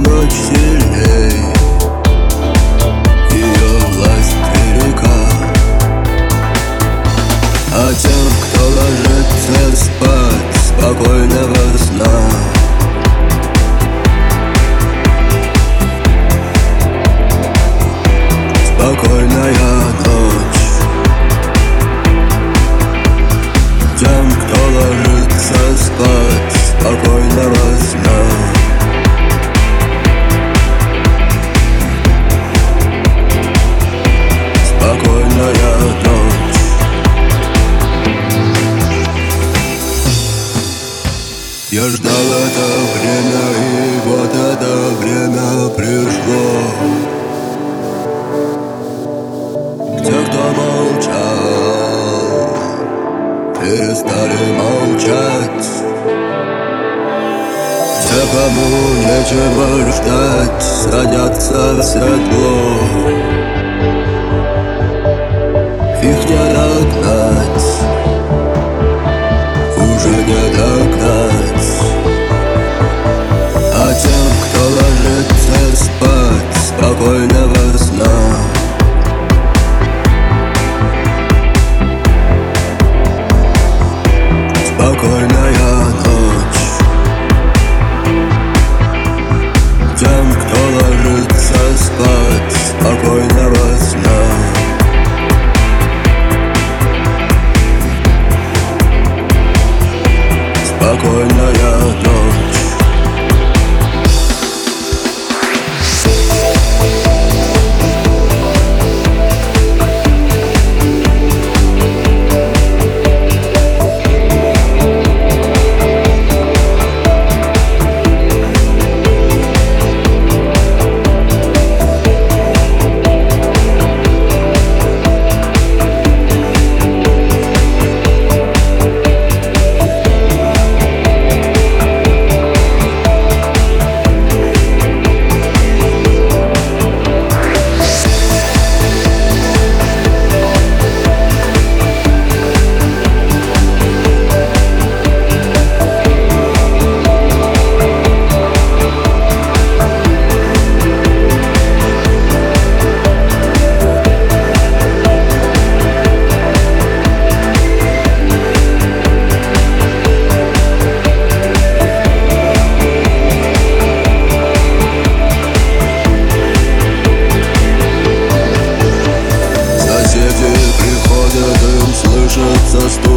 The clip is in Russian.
ночь Я ждал это время, и вот это время пришло. Те, кто молчал, перестали молчать. Те, кому нечего ждать, садятся в седло sos tú.